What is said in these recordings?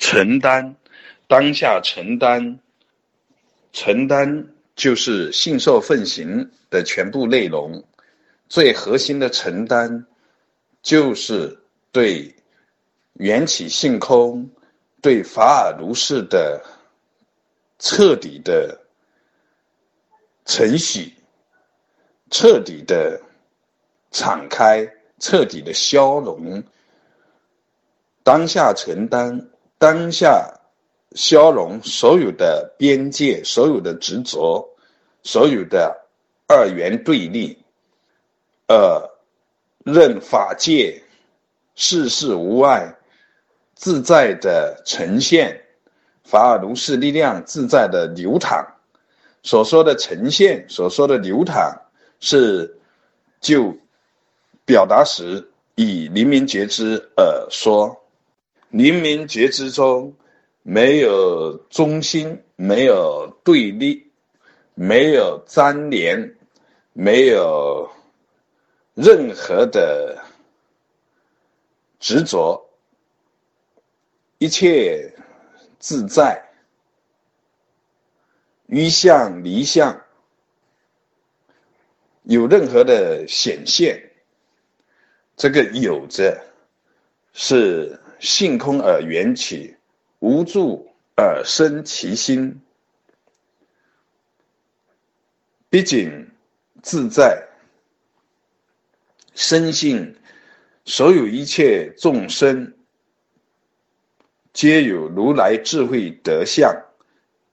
承担，当下承担，承担就是信受奉行的全部内容。最核心的承担，就是对缘起性空、对法尔如是的彻底的承许、彻底的敞开、彻底的消融。当下承担，当下消融所有的边界，所有的执着，所有的二元对立，呃，任法界世事无碍，自在的呈现，法尔如是力量自在的流淌。所说的呈现，所说的流淌，是就表达时以黎明觉知而说。黎明觉知中，没有中心，没有对立，没有粘连，没有任何的执着，一切自在，于相离相，有任何的显现，这个有着是。性空而缘起，无助而生其心。毕竟自在，深信所有一切众生皆有如来智慧德相，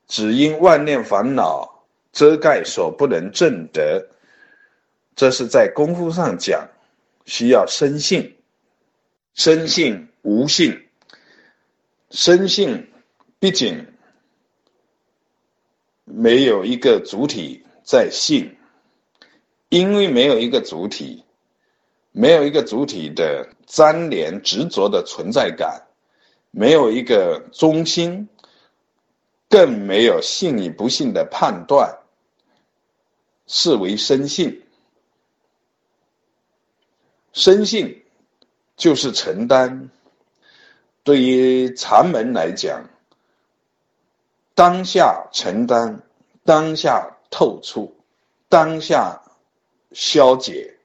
只因万念烦恼遮盖，所不能证得。这是在功夫上讲，需要深信，深信。无性，生性，毕竟没有一个主体在性，因为没有一个主体，没有一个主体的粘连执着的存在感，没有一个中心，更没有信与不信的判断，视为生性。生性就是承担。对于禅门来讲，当下承担，当下透出，当下消解，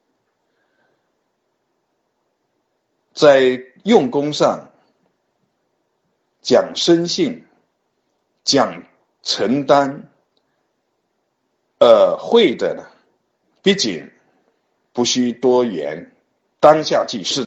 在用功上讲生性，讲承担，呃，会的呢，毕竟不需多言，当下即是。